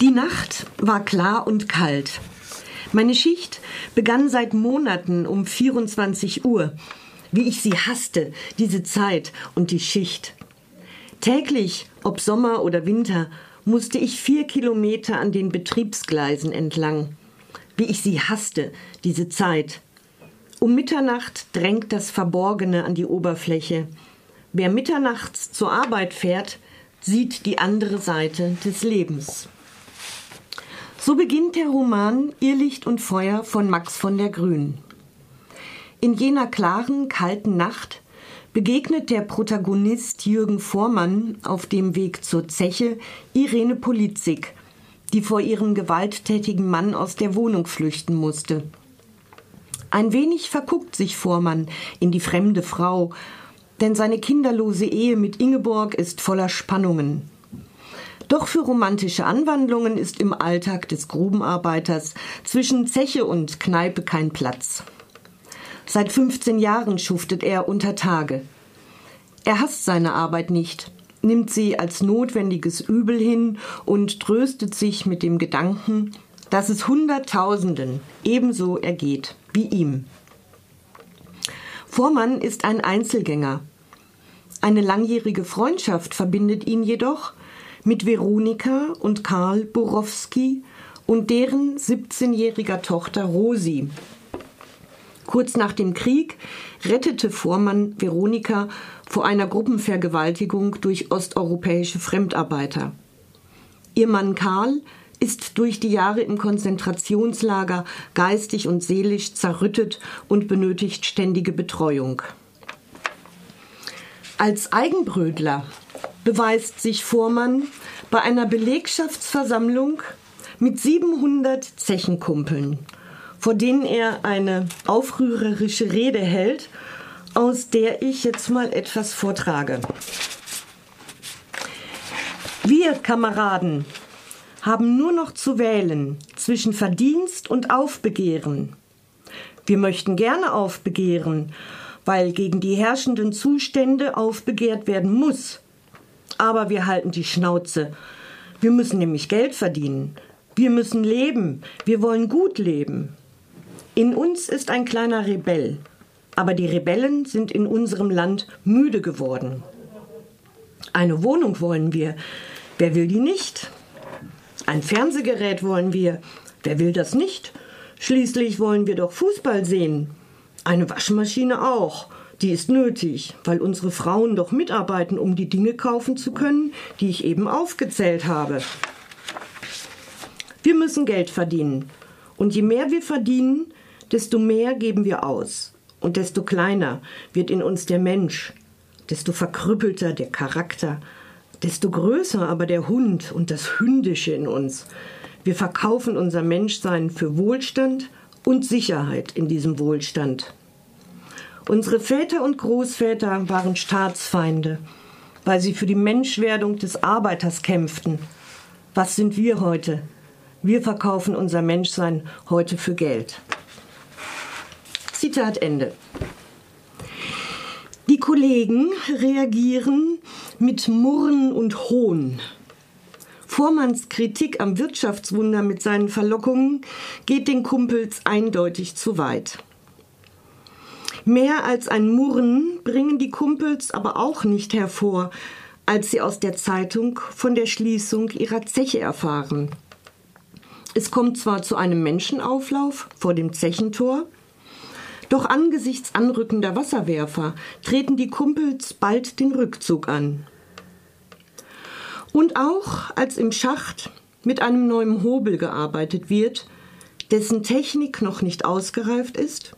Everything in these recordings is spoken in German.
Die Nacht war klar und kalt. Meine Schicht begann seit Monaten um 24 Uhr. Wie ich sie hasste, diese Zeit und die Schicht. Täglich, ob Sommer oder Winter, musste ich vier Kilometer an den Betriebsgleisen entlang. Wie ich sie hasste, diese Zeit. Um Mitternacht drängt das Verborgene an die Oberfläche. Wer mitternachts zur Arbeit fährt, sieht die andere Seite des Lebens. So beginnt der Roman Irrlicht und Feuer von Max von der Grün. In jener klaren, kalten Nacht begegnet der Protagonist Jürgen Vormann auf dem Weg zur Zeche Irene Polizig, die vor ihrem gewalttätigen Mann aus der Wohnung flüchten musste. Ein wenig verguckt sich Vormann in die fremde Frau, denn seine kinderlose Ehe mit Ingeborg ist voller Spannungen. Doch für romantische Anwandlungen ist im Alltag des Grubenarbeiters zwischen Zeche und Kneipe kein Platz. Seit 15 Jahren schuftet er unter Tage. Er hasst seine Arbeit nicht, nimmt sie als notwendiges Übel hin und tröstet sich mit dem Gedanken, dass es Hunderttausenden ebenso ergeht wie ihm. Vormann ist ein Einzelgänger. Eine langjährige Freundschaft verbindet ihn jedoch, mit Veronika und Karl Borowski und deren 17-jähriger Tochter Rosi. Kurz nach dem Krieg rettete Vormann Veronika vor einer Gruppenvergewaltigung durch osteuropäische Fremdarbeiter. Ihr Mann Karl ist durch die Jahre im Konzentrationslager geistig und seelisch zerrüttet und benötigt ständige Betreuung. Als Eigenbrödler beweist sich Vormann bei einer Belegschaftsversammlung mit 700 Zechenkumpeln, vor denen er eine aufrührerische Rede hält, aus der ich jetzt mal etwas vortrage. Wir Kameraden haben nur noch zu wählen zwischen Verdienst und Aufbegehren. Wir möchten gerne aufbegehren, weil gegen die herrschenden Zustände aufbegehrt werden muss. Aber wir halten die Schnauze. Wir müssen nämlich Geld verdienen. Wir müssen leben. Wir wollen gut leben. In uns ist ein kleiner Rebell. Aber die Rebellen sind in unserem Land müde geworden. Eine Wohnung wollen wir. Wer will die nicht? Ein Fernsehgerät wollen wir. Wer will das nicht? Schließlich wollen wir doch Fußball sehen. Eine Waschmaschine auch. Die ist nötig, weil unsere Frauen doch mitarbeiten, um die Dinge kaufen zu können, die ich eben aufgezählt habe. Wir müssen Geld verdienen. Und je mehr wir verdienen, desto mehr geben wir aus. Und desto kleiner wird in uns der Mensch, desto verkrüppelter der Charakter, desto größer aber der Hund und das Hündische in uns. Wir verkaufen unser Menschsein für Wohlstand und Sicherheit in diesem Wohlstand. Unsere Väter und Großväter waren Staatsfeinde, weil sie für die Menschwerdung des Arbeiters kämpften. Was sind wir heute? Wir verkaufen unser Menschsein heute für Geld. Zitat Ende. Die Kollegen reagieren mit Murren und Hohn. Vormanns Kritik am Wirtschaftswunder mit seinen Verlockungen geht den Kumpels eindeutig zu weit. Mehr als ein Murren bringen die Kumpels aber auch nicht hervor, als sie aus der Zeitung von der Schließung ihrer Zeche erfahren. Es kommt zwar zu einem Menschenauflauf vor dem Zechentor, doch angesichts anrückender Wasserwerfer treten die Kumpels bald den Rückzug an. Und auch als im Schacht mit einem neuen Hobel gearbeitet wird, dessen Technik noch nicht ausgereift ist,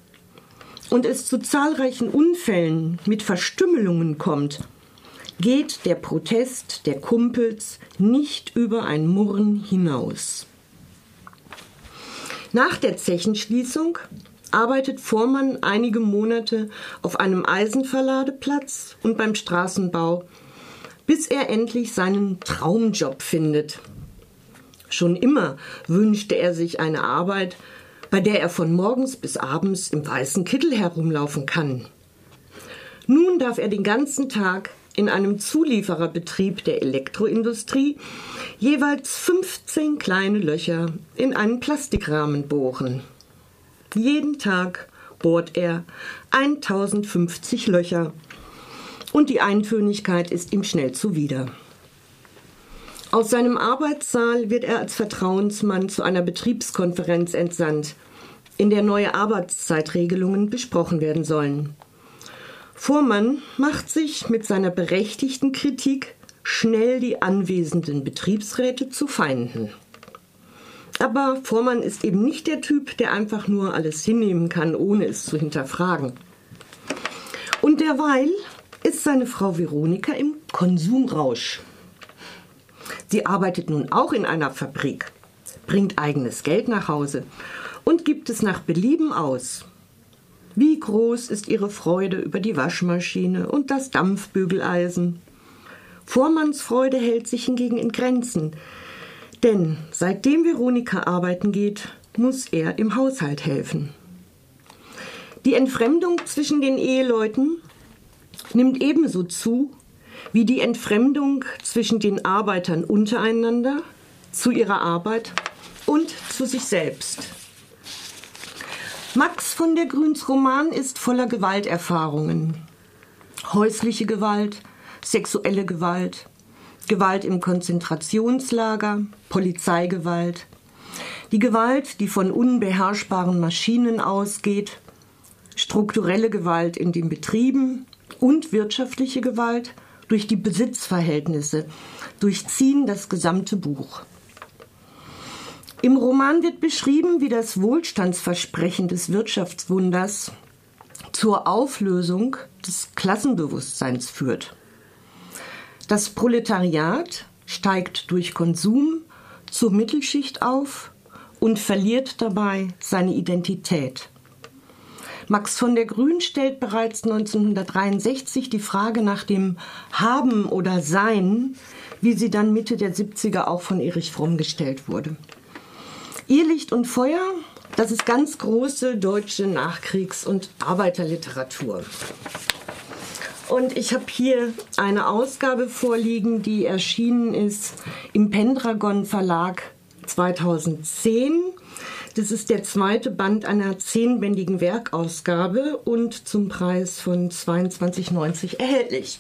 und es zu zahlreichen Unfällen mit Verstümmelungen kommt, geht der Protest der Kumpels nicht über ein Murren hinaus. Nach der Zechenschließung arbeitet Vormann einige Monate auf einem Eisenverladeplatz und beim Straßenbau, bis er endlich seinen Traumjob findet. Schon immer wünschte er sich eine Arbeit, bei der er von morgens bis abends im weißen Kittel herumlaufen kann. Nun darf er den ganzen Tag in einem Zuliefererbetrieb der Elektroindustrie jeweils 15 kleine Löcher in einen Plastikrahmen bohren. Jeden Tag bohrt er 1050 Löcher und die Eintönigkeit ist ihm schnell zuwider. Aus seinem Arbeitssaal wird er als Vertrauensmann zu einer Betriebskonferenz entsandt, in der neue Arbeitszeitregelungen besprochen werden sollen. Vormann macht sich mit seiner berechtigten Kritik schnell die anwesenden Betriebsräte zu Feinden. Aber Vormann ist eben nicht der Typ, der einfach nur alles hinnehmen kann, ohne es zu hinterfragen. Und derweil ist seine Frau Veronika im Konsumrausch. Sie arbeitet nun auch in einer Fabrik, bringt eigenes Geld nach Hause und gibt es nach Belieben aus. Wie groß ist ihre Freude über die Waschmaschine und das Dampfbügeleisen? Vormanns Freude hält sich hingegen in Grenzen, denn seitdem Veronika arbeiten geht, muss er im Haushalt helfen. Die Entfremdung zwischen den Eheleuten nimmt ebenso zu wie die Entfremdung zwischen den Arbeitern untereinander, zu ihrer Arbeit und zu sich selbst. Max von der Grüns Roman ist voller Gewalterfahrungen. Häusliche Gewalt, sexuelle Gewalt, Gewalt im Konzentrationslager, Polizeigewalt, die Gewalt, die von unbeherrschbaren Maschinen ausgeht, strukturelle Gewalt in den Betrieben und wirtschaftliche Gewalt durch die Besitzverhältnisse durchziehen das gesamte Buch. Im Roman wird beschrieben, wie das Wohlstandsversprechen des Wirtschaftswunders zur Auflösung des Klassenbewusstseins führt. Das Proletariat steigt durch Konsum zur Mittelschicht auf und verliert dabei seine Identität. Max von der Grün stellt bereits 1963 die Frage nach dem Haben oder Sein, wie sie dann Mitte der 70er auch von Erich Fromm gestellt wurde. Ihr Licht und Feuer, das ist ganz große deutsche Nachkriegs- und Arbeiterliteratur. Und ich habe hier eine Ausgabe vorliegen, die erschienen ist im Pendragon Verlag 2010. Das ist der zweite Band einer zehnbändigen Werkausgabe und zum Preis von 22,90 erhältlich.